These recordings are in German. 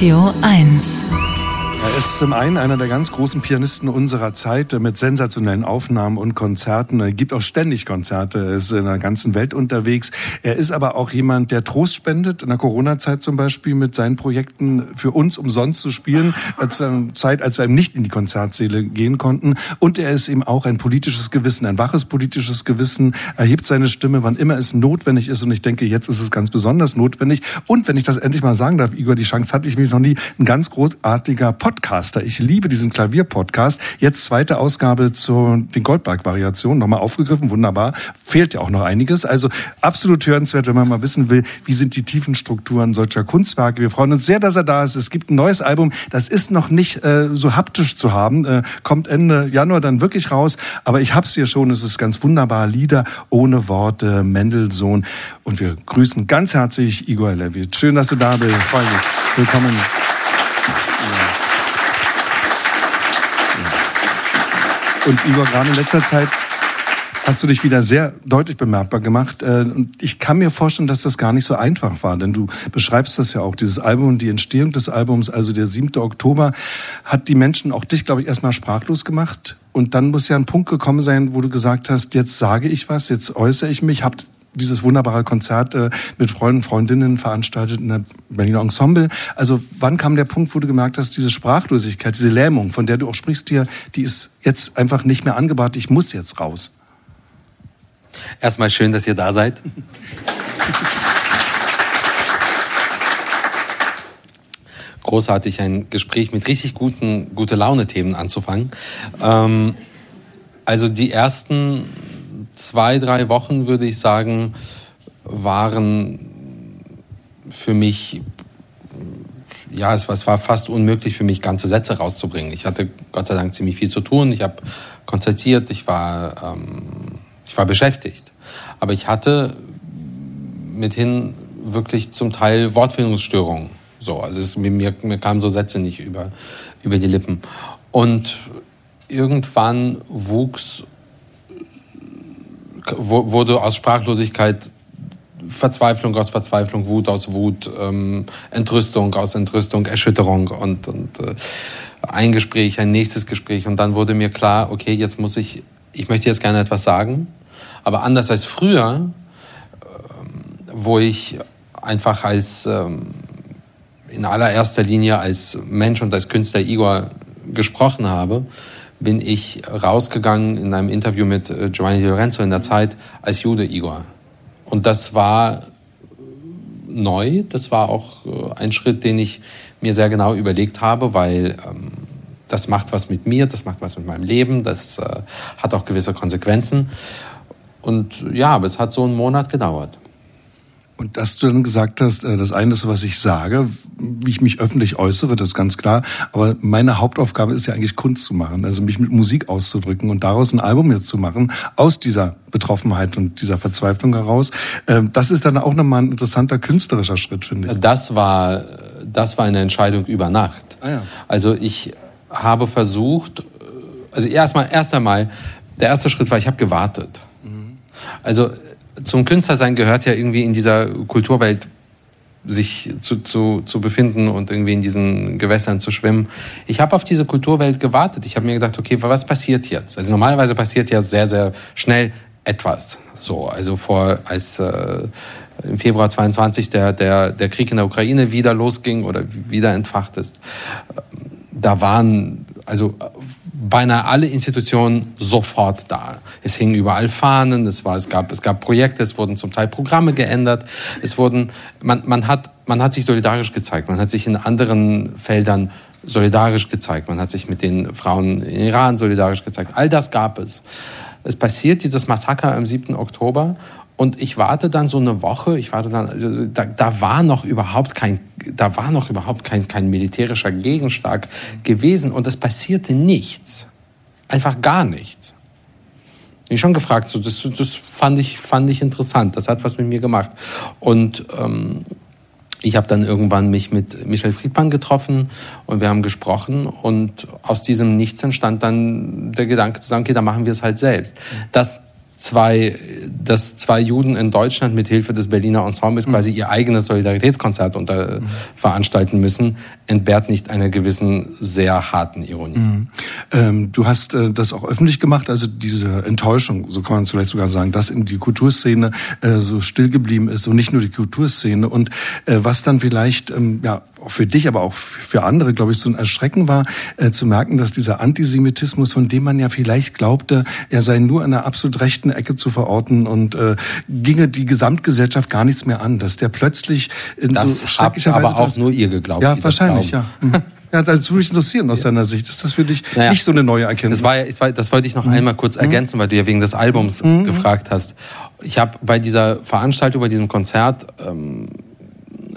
Radio 1. Er ist zum einen einer der ganz großen Pianisten unserer Zeit mit sensationellen Aufnahmen und Konzerten. Er gibt auch ständig Konzerte, er ist in der ganzen Welt unterwegs. Er ist aber auch jemand, der Trost spendet, in der Corona-Zeit zum Beispiel mit seinen Projekten für uns umsonst zu spielen, als eine Zeit, als wir eben nicht in die Konzertsäle gehen konnten. Und er ist eben auch ein politisches Gewissen, ein waches politisches Gewissen, erhebt seine Stimme, wann immer es notwendig ist. Und ich denke, jetzt ist es ganz besonders notwendig. Und wenn ich das endlich mal sagen darf, Igor, die Chance hatte ich mich noch nie, ein ganz großartiger Podcast Podcaster. Ich liebe diesen Klavier-Podcast. Jetzt zweite Ausgabe zu den Goldberg-Variationen. Nochmal aufgegriffen. Wunderbar. Fehlt ja auch noch einiges. Also absolut hörenswert, wenn man mal wissen will, wie sind die tiefen Strukturen solcher Kunstwerke. Wir freuen uns sehr, dass er da ist. Es gibt ein neues Album. Das ist noch nicht äh, so haptisch zu haben. Äh, kommt Ende Januar dann wirklich raus. Aber ich hab's hier schon. Es ist ganz wunderbar. Lieder ohne Worte. Mendelssohn. Und wir grüßen ganz herzlich Igor Levit. Schön, dass du da bist. Freue mich. Willkommen. Und Igor, gerade in letzter Zeit hast du dich wieder sehr deutlich bemerkbar gemacht. Äh, und ich kann mir vorstellen, dass das gar nicht so einfach war, denn du beschreibst das ja auch, dieses Album und die Entstehung des Albums, also der 7. Oktober, hat die Menschen, auch dich, glaube ich, erstmal sprachlos gemacht. Und dann muss ja ein Punkt gekommen sein, wo du gesagt hast, jetzt sage ich was, jetzt äußere ich mich, habt dieses wunderbare Konzert äh, mit Freunden, Freundinnen veranstaltet in der Berliner Ensemble. Also wann kam der Punkt, wo du gemerkt hast, diese Sprachlosigkeit, diese Lähmung, von der du auch sprichst hier, die ist jetzt einfach nicht mehr angebracht, ich muss jetzt raus? Erstmal schön, dass ihr da seid. Großartig, ein Gespräch mit richtig guten, gute Laune-Themen anzufangen. Ähm, also die ersten zwei, drei Wochen, würde ich sagen, waren für mich, ja, es war fast unmöglich für mich, ganze Sätze rauszubringen. Ich hatte Gott sei Dank ziemlich viel zu tun. Ich habe konzertiert, ich war, ähm, ich war beschäftigt. Aber ich hatte mithin wirklich zum Teil Wortfindungsstörungen. So, also es, mir, mir kamen so Sätze nicht über, über die Lippen. Und irgendwann wuchs wurde aus Sprachlosigkeit Verzweiflung aus Verzweiflung, Wut aus Wut, ähm, Entrüstung aus Entrüstung, Erschütterung und, und äh, ein Gespräch, ein nächstes Gespräch. Und dann wurde mir klar, okay, jetzt muss ich, ich möchte jetzt gerne etwas sagen, aber anders als früher, ähm, wo ich einfach als ähm, in allererster Linie als Mensch und als Künstler Igor gesprochen habe, bin ich rausgegangen in einem Interview mit äh, Giovanni Di Lorenzo in der Zeit als Jude Igor. Und das war neu, das war auch äh, ein Schritt, den ich mir sehr genau überlegt habe, weil ähm, das macht was mit mir, das macht was mit meinem Leben, das äh, hat auch gewisse Konsequenzen. Und ja, aber es hat so einen Monat gedauert. Und dass du dann gesagt hast, äh, das eine ist, was ich sage, wie ich mich öffentlich äußere, das ist ganz klar. Aber meine Hauptaufgabe ist ja eigentlich Kunst zu machen, also mich mit Musik auszudrücken und daraus ein Album jetzt zu machen, aus dieser Betroffenheit und dieser Verzweiflung heraus. Ähm, das ist dann auch nochmal ein interessanter künstlerischer Schritt, finde ich. Das war, das war eine Entscheidung über Nacht. Ah, ja. Also ich habe versucht, also erstmal, erst einmal, der erste Schritt war, ich habe gewartet. Mhm. Also zum Künstlersein gehört ja irgendwie in dieser Kulturwelt sich zu, zu, zu befinden und irgendwie in diesen Gewässern zu schwimmen. Ich habe auf diese Kulturwelt gewartet. Ich habe mir gedacht, okay, was passiert jetzt? Also normalerweise passiert ja sehr, sehr schnell etwas. So, also vor als äh, im Februar 22 der, der, der Krieg in der Ukraine wieder losging oder wieder entfacht ist, da waren also beinahe alle Institutionen sofort da. Es hingen überall Fahnen, es, war, es, gab, es gab Projekte, es wurden zum Teil Programme geändert, es wurden, man, man, hat, man hat sich solidarisch gezeigt, man hat sich in anderen Feldern solidarisch gezeigt, man hat sich mit den Frauen in Iran solidarisch gezeigt. All das gab es. Es passiert dieses Massaker am 7. Oktober und ich warte dann so eine Woche, ich warte dann, also da, da war noch überhaupt kein, da war noch überhaupt kein, kein militärischer Gegenschlag gewesen und es passierte nichts. Einfach gar nichts. Ich schon gefragt, so, das, das fand, ich, fand ich interessant, das hat was mit mir gemacht. Und ähm, ich habe dann irgendwann mich mit Michel Friedmann getroffen und wir haben gesprochen und aus diesem Nichts entstand dann der Gedanke zu sagen, okay, dann machen wir es halt selbst. Das zwei, dass zwei Juden in Deutschland mit Hilfe des Berliner Ensembles mhm. quasi ihr eigenes Solidaritätskonzert unter, mhm. veranstalten müssen, entbehrt nicht einer gewissen sehr harten Ironie. Mhm. Ähm, du hast äh, das auch öffentlich gemacht, also diese Enttäuschung, so kann man es vielleicht sogar sagen, dass in die Kulturszene äh, so still geblieben ist und nicht nur die Kulturszene und äh, was dann vielleicht ähm, ja für dich, aber auch für andere, glaube ich, so ein Erschrecken war, äh, zu merken, dass dieser Antisemitismus, von dem man ja vielleicht glaubte, er sei nur in einer absolut rechten Ecke zu verorten und äh, ginge die Gesamtgesellschaft gar nichts mehr an, dass der plötzlich in das so schrecklicher Weise... aber auch nur ihr geglaubt. Ja, wahrscheinlich, ja. Mhm. Ja, das würde mich interessieren aus deiner Sicht. Ist das für dich naja, nicht so eine neue Erkenntnis? Das, war, ja, das wollte ich noch mhm. einmal kurz mhm. ergänzen, weil du ja wegen des Albums mhm. gefragt hast. Ich habe bei dieser Veranstaltung, bei diesem Konzert ähm,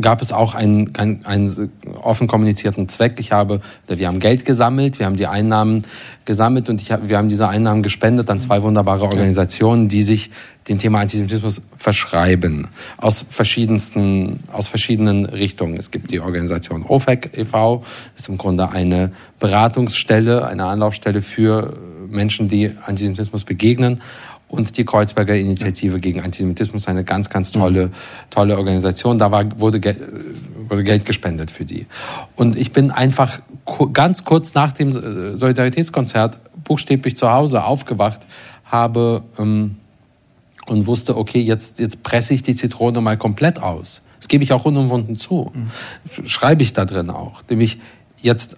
gab es auch einen, einen, einen offen kommunizierten Zweck. Ich habe, wir haben Geld gesammelt, wir haben die Einnahmen gesammelt und ich, wir haben diese Einnahmen gespendet an zwei wunderbare Organisationen, die sich dem Thema Antisemitismus verschreiben. Aus verschiedensten, aus verschiedenen Richtungen. Es gibt die Organisation OFEC e.V., ist im Grunde eine Beratungsstelle, eine Anlaufstelle für Menschen, die Antisemitismus begegnen und die Kreuzberger Initiative gegen Antisemitismus, eine ganz, ganz tolle, tolle Organisation. Da war, wurde, wurde Geld gespendet für die. Und ich bin einfach ganz kurz nach dem äh, Solidaritätskonzert buchstäblich zu Hause aufgewacht, habe ähm, und wusste, okay, jetzt, jetzt presse ich die Zitrone mal komplett aus. Das gebe ich auch unumwunden zu. Mhm. Schreibe ich da drin auch. Nämlich jetzt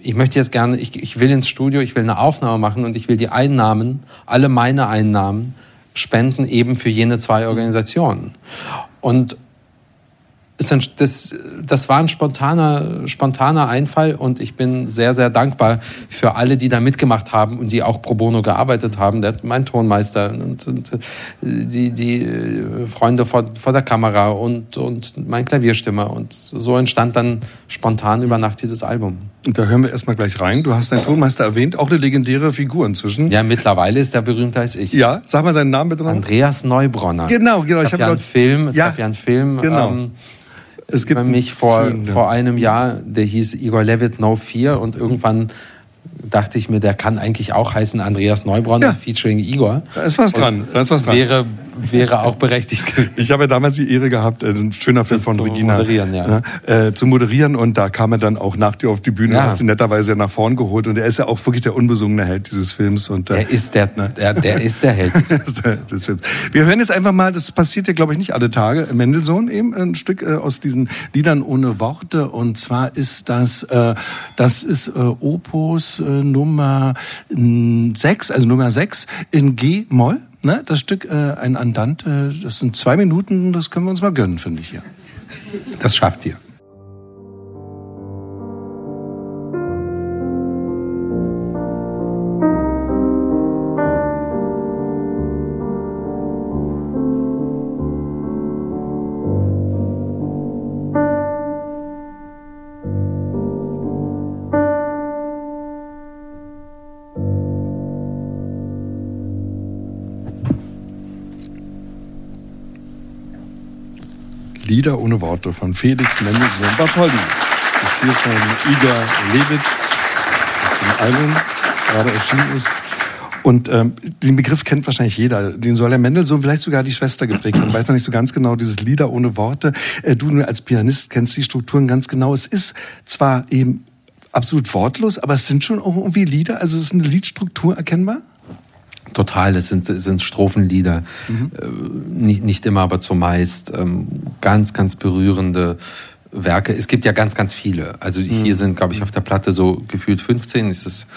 ich möchte jetzt gerne, ich, ich will ins Studio, ich will eine Aufnahme machen und ich will die Einnahmen, alle meine Einnahmen spenden eben für jene zwei Organisationen. Und das, das war ein spontaner, spontaner Einfall und ich bin sehr, sehr dankbar für alle, die da mitgemacht haben und die auch pro bono gearbeitet haben. Der, mein Tonmeister und, und die, die Freunde vor, vor der Kamera und, und mein Klavierstimmer. Und so entstand dann spontan über Nacht dieses Album. Und da hören wir erstmal gleich rein. Du hast deinen Tonmeister erwähnt, auch eine legendäre Figur inzwischen. Ja, mittlerweile ist er berühmter als ich. Ja, sag mal seinen Namen bitte noch. Andreas Neubronner. Genau, genau. Ich habe ja einen Film, es ja, gab ja einen Film. Genau. Ähm, es gibt mich vor, vor einem Jahr, der hieß Igor Levitt No 4 und irgendwann dachte ich mir, der kann eigentlich auch heißen Andreas Neubronn ja. featuring Igor. Da ist was dran. Da ist was dran. Wäre, wäre auch berechtigt. Ich habe ja damals die Ehre gehabt, äh, ein schöner Film von zu Regina. Moderieren, ja. äh, zu moderieren und da kam er dann auch nach dir auf die Bühne, ja. hast ihn netterweise nach vorn geholt und er ist ja auch wirklich der unbesungene Held dieses Films. Und, äh, der ist der, ne? der, der ist der Held des Films. Wir hören jetzt einfach mal, das passiert ja glaube ich nicht alle Tage, Mendelssohn eben, ein Stück äh, aus diesen Liedern ohne Worte und zwar ist das, äh, das ist äh, Opus Nummer 6, also Nummer 6 in G-Moll. Ne? Das Stück, äh, ein Andante, das sind zwei Minuten, das können wir uns mal gönnen, finde ich. Ja. Das schafft ihr. Lieder ohne Worte von Felix Mendelssohn Bartholdy. Das hier von Igor Levit, dem Album, das gerade erschienen ist. Und ähm, den Begriff kennt wahrscheinlich jeder. Den soll der Mendelssohn vielleicht sogar die Schwester geprägt haben. Weiß man nicht so ganz genau, dieses Lieder ohne Worte. Äh, du nur als Pianist kennst die Strukturen ganz genau. Es ist zwar eben absolut wortlos, aber es sind schon auch irgendwie Lieder. Also es ist eine Liedstruktur erkennbar. Total, es sind, es sind Strophenlieder, mhm. äh, nicht, nicht immer, aber zumeist ähm, ganz, ganz berührende Werke. Es gibt ja ganz, ganz viele. Also mhm. hier sind, glaube ich, auf der Platte so gefühlt 15. Ist es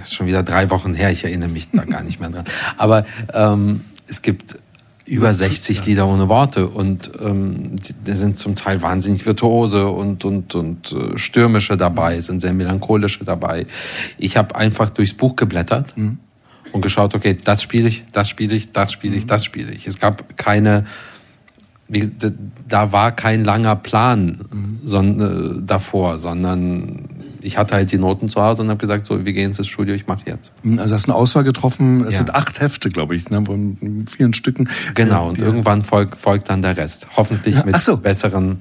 ist schon wieder drei Wochen her. Ich erinnere mich da gar nicht mehr dran. Aber ähm, es gibt über 60 Lieder ohne Worte und ähm, die sind zum Teil wahnsinnig virtuose und und und äh, stürmische dabei, sind sehr melancholische dabei. Ich habe einfach durchs Buch geblättert. Mhm und geschaut, okay, das spiele ich, das spiele ich, das spiele ich, mhm. das spiele ich. Es gab keine, wie, da war kein langer Plan mhm. son, äh, davor, sondern ich hatte halt die Noten zu Hause und habe gesagt, so, wir gehen ins Studio, ich mache jetzt. Mhm, also hast eine Auswahl getroffen, es ja. sind acht Hefte, glaube ich, ne, von vielen Stücken. Genau, und irgendwann folgt, folgt dann der Rest. Hoffentlich mit so. besseren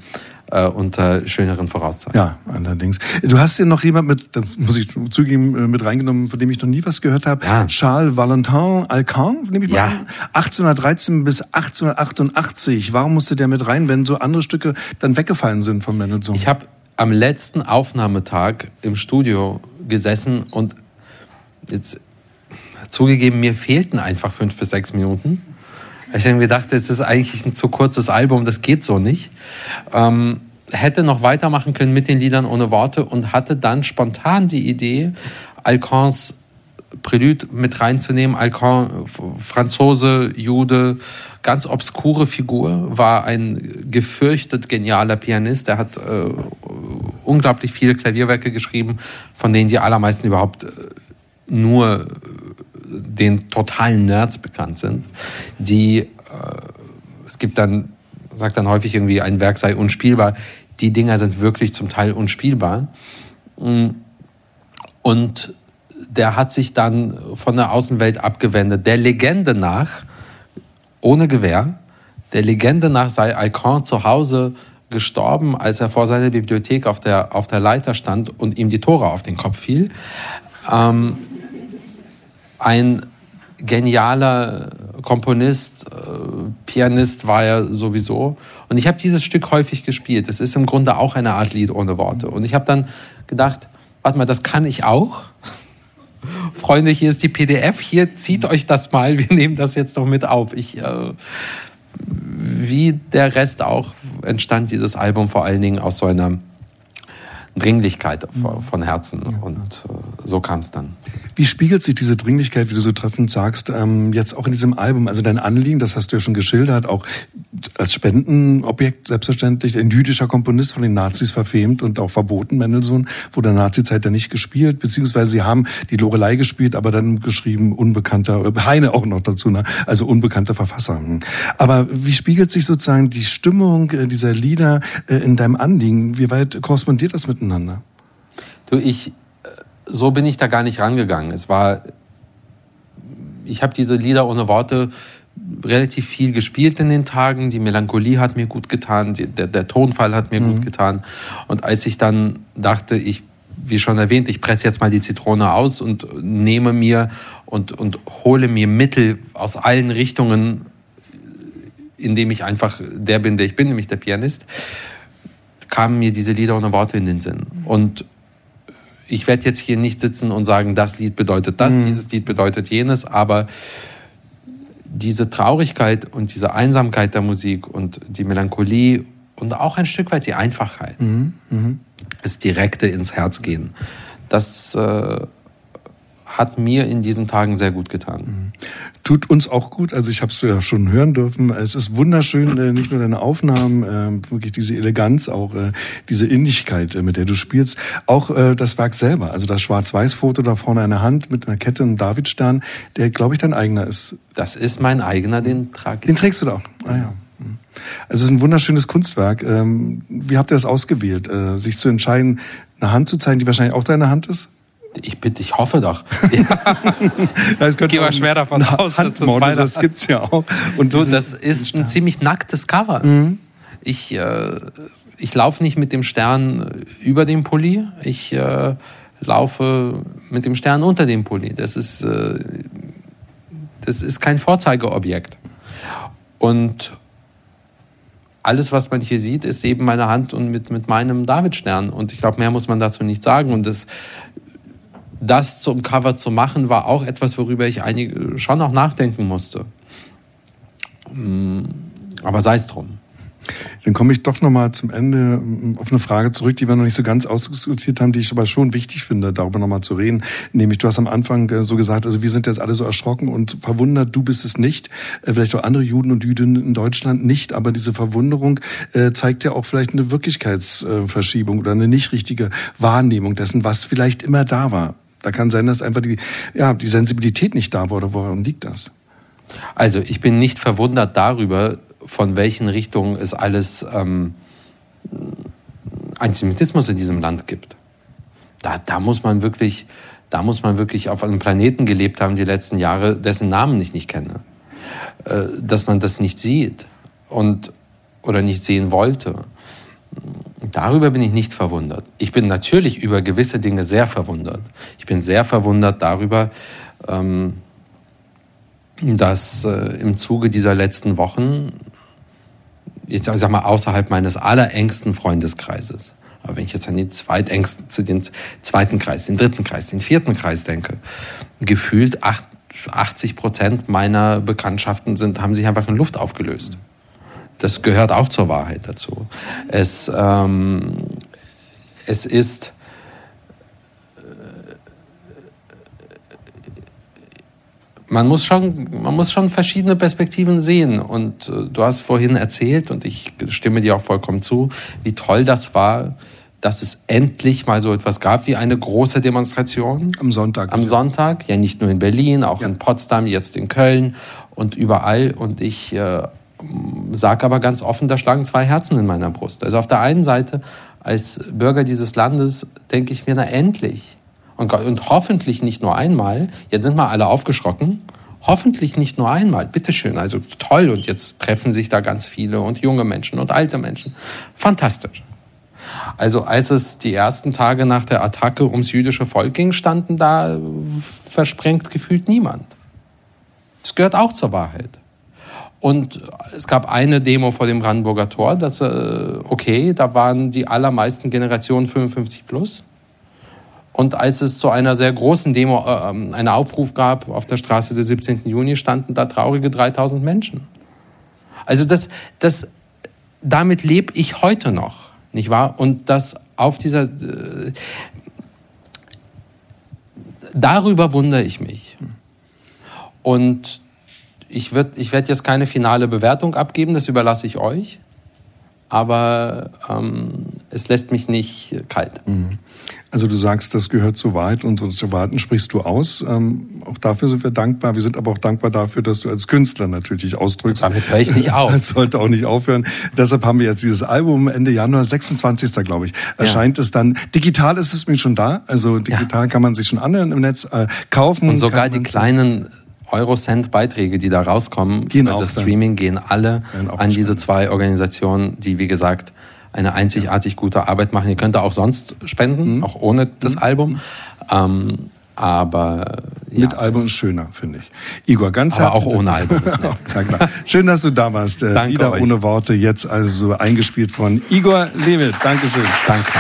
äh, unter schöneren Voraussetzungen. Ja, allerdings. Du hast ja noch jemand mit, da muss ich zugeben, äh, mit reingenommen, von dem ich noch nie was gehört habe. Ja. Charles Valentin Alcan, nehme ich mal ja. an. 1813 bis 1888. Warum musste der mit rein, wenn so andere Stücke dann weggefallen sind von Mendelssohn? Ich habe am letzten Aufnahmetag im Studio gesessen und jetzt zugegeben, mir fehlten einfach fünf bis sechs Minuten. Ich mir gedacht, das ist eigentlich ein zu kurzes Album, das geht so nicht. Ähm, hätte noch weitermachen können mit den Liedern ohne Worte und hatte dann spontan die Idee, Alcans Prelude mit reinzunehmen. Alcan, Franzose, Jude, ganz obskure Figur, war ein gefürchtet genialer Pianist. Er hat äh, unglaublich viele Klavierwerke geschrieben, von denen die allermeisten überhaupt äh, nur den totalen Nerds bekannt sind, die, äh, es gibt dann, sagt dann häufig irgendwie, ein Werk sei unspielbar. Die Dinger sind wirklich zum Teil unspielbar. Mm. Und der hat sich dann von der Außenwelt abgewendet. Der Legende nach, ohne Gewehr, der Legende nach sei Alcan zu Hause gestorben, als er vor seiner Bibliothek auf der, auf der Leiter stand und ihm die Tore auf den Kopf fiel. Ähm, ein genialer Komponist, äh, Pianist war er sowieso. Und ich habe dieses Stück häufig gespielt. Es ist im Grunde auch eine Art Lied ohne Worte. Und ich habe dann gedacht, warte mal, das kann ich auch. Freunde, hier ist die PDF, hier zieht euch das mal, wir nehmen das jetzt noch mit auf. Ich, äh, wie der Rest auch, entstand dieses Album vor allen Dingen aus so einer Dringlichkeit von Herzen. Und äh, so kam es dann. Wie spiegelt sich diese Dringlichkeit, wie du so treffend sagst, ähm, jetzt auch in diesem Album? Also dein Anliegen, das hast du ja schon geschildert, auch als Spendenobjekt selbstverständlich, ein jüdischer Komponist von den Nazis verfemt und auch verboten, Mendelssohn, wurde in der Nazizeit ja nicht gespielt, beziehungsweise sie haben die Lorelei gespielt, aber dann geschrieben unbekannter, Heine auch noch dazu, ne? also unbekannter Verfasser. Aber wie spiegelt sich sozusagen die Stimmung äh, dieser Lieder äh, in deinem Anliegen? Wie weit korrespondiert das miteinander? Du, ich, so bin ich da gar nicht rangegangen. Es war, ich habe diese Lieder ohne Worte relativ viel gespielt in den Tagen. Die Melancholie hat mir gut getan, die, der, der, Tonfall hat mir mhm. gut getan. Und als ich dann dachte, ich, wie schon erwähnt, ich presse jetzt mal die Zitrone aus und nehme mir und, und hole mir Mittel aus allen Richtungen, indem ich einfach der bin, der ich bin, nämlich der Pianist, kamen mir diese Lieder ohne Worte in den Sinn. Und ich werde jetzt hier nicht sitzen und sagen, das Lied bedeutet das, mhm. dieses Lied bedeutet jenes, aber diese Traurigkeit und diese Einsamkeit der Musik und die Melancholie und auch ein Stück weit die Einfachheit, mhm. Mhm. das direkte ins Herz gehen, das äh, hat mir in diesen Tagen sehr gut getan. Mhm. Tut uns auch gut. Also ich habe es ja schon hören dürfen. Es ist wunderschön, äh, nicht nur deine Aufnahmen, äh, wirklich diese Eleganz, auch äh, diese Innigkeit, mit der du spielst, auch das Werk selber. Also das Schwarz-Weiß-Foto da vorne in der Hand mit einer Kette und Davidstern, der, glaube ich, dein eigener ist. Das ist mein eigener, den trage ich. Den trägst du da auch. Ah ja. Mhm. Also es ist ein wunderschönes Kunstwerk. Ähm, wie habt ihr das ausgewählt, sich zu entscheiden, eine Hand zu zeigen, die wahrscheinlich auch deine Hand ist? Ich bitte, ich hoffe doch. Ja. ich gehe mal schwer davon aus, dass das beide das gibt's ja auch. Und du, das ist ein ziemlich nacktes Cover. Mhm. Ich, äh, ich laufe nicht mit dem Stern über dem Pulli. Ich äh, laufe mit dem Stern unter dem Pulli. Das ist, äh, das ist kein Vorzeigeobjekt. Und alles, was man hier sieht, ist eben meine Hand und mit, mit meinem Davidstern. Und ich glaube, mehr muss man dazu nicht sagen. Und das das zum Cover zu machen, war auch etwas, worüber ich einige schon auch nachdenken musste. Mm, aber sei es drum. Dann komme ich doch nochmal zum Ende mm, auf eine Frage zurück, die wir noch nicht so ganz ausdiskutiert haben, die ich aber schon wichtig finde, darüber nochmal zu reden. Nämlich, du hast am Anfang äh, so gesagt, also wir sind jetzt alle so erschrocken und verwundert, du bist es nicht. Äh, vielleicht auch andere Juden und Jüdinnen in Deutschland nicht, aber diese Verwunderung äh, zeigt ja auch vielleicht eine Wirklichkeitsverschiebung oder eine nicht richtige Wahrnehmung dessen, was vielleicht immer da war. Da kann sein, dass einfach die, ja, die Sensibilität nicht da war. Woran liegt das? Also ich bin nicht verwundert darüber, von welchen Richtungen es alles ähm, Antisemitismus in diesem Land gibt. Da, da muss man wirklich, da muss man wirklich auf einem Planeten gelebt haben die letzten Jahre, dessen Namen ich nicht kenne, äh, dass man das nicht sieht und oder nicht sehen wollte. Darüber bin ich nicht verwundert. Ich bin natürlich über gewisse Dinge sehr verwundert. Ich bin sehr verwundert darüber, ähm, dass äh, im Zuge dieser letzten Wochen, jetzt sag mal außerhalb meines allerengsten Freundeskreises, aber wenn ich jetzt an den zweitengsten, zu den zweiten Kreis, den dritten Kreis, den vierten Kreis denke, gefühlt 80 Prozent meiner Bekanntschaften sind, haben sich einfach in Luft aufgelöst. Das gehört auch zur Wahrheit dazu. Es, ähm, es ist man muss schon, man muss schon verschiedene Perspektiven sehen. Und äh, du hast vorhin erzählt, und ich stimme dir auch vollkommen zu, wie toll das war, dass es endlich mal so etwas gab wie eine große Demonstration. Am Sonntag. Am Sonntag, ja nicht nur in Berlin, auch ja. in Potsdam, jetzt in Köln und überall. Und ich äh, sage aber ganz offen, da schlagen zwei Herzen in meiner Brust. Also auf der einen Seite, als Bürger dieses Landes, denke ich mir, na endlich und, und hoffentlich nicht nur einmal. Jetzt sind wir alle aufgeschrocken. Hoffentlich nicht nur einmal. Bitteschön. Also toll. Und jetzt treffen sich da ganz viele und junge Menschen und alte Menschen. Fantastisch. Also als es die ersten Tage nach der Attacke ums jüdische Volk ging, standen da versprengt gefühlt niemand. Das gehört auch zur Wahrheit. Und es gab eine Demo vor dem Brandenburger Tor, das, äh, okay, da waren die allermeisten Generationen 55 plus. Und als es zu einer sehr großen Demo äh, ähm, einen Aufruf gab auf der Straße des 17. Juni, standen da traurige 3000 Menschen. Also das, das, damit lebe ich heute noch, nicht wahr? Und das auf dieser, äh, darüber wundere ich mich. Und ich, ich werde jetzt keine finale Bewertung abgeben, das überlasse ich euch. Aber ähm, es lässt mich nicht kalt. Mhm. Also du sagst, das gehört zu Wahrheit und so zu Wahrheiten sprichst du aus. Ähm, auch dafür sind wir dankbar. Wir sind aber auch dankbar dafür, dass du als Künstler natürlich ausdrückst. Damit höre ich nicht auf. Das sollte auch nicht aufhören. Deshalb haben wir jetzt dieses Album Ende Januar, 26. glaube ich, erscheint ja. es dann. Digital ist es mir schon da. Also digital ja. kann man sich schon anhören im Netz äh, kaufen. Und sogar die kleinen Eurocent-Beiträge, die da rauskommen gehen das Streaming, gehen alle an diese zwei Organisationen, die, wie gesagt, eine einzigartig gute Arbeit machen. Ihr könnt da auch sonst spenden, mhm. auch ohne das mhm. Album. Ähm, aber ja, mit Album ist schöner, finde ich. Igor, ganz aber auch ohne Album. ja, klar. Schön, dass du da warst. Äh, Danke Wieder euch. ohne Worte, jetzt also eingespielt von Igor Levit. Dankeschön. Danke.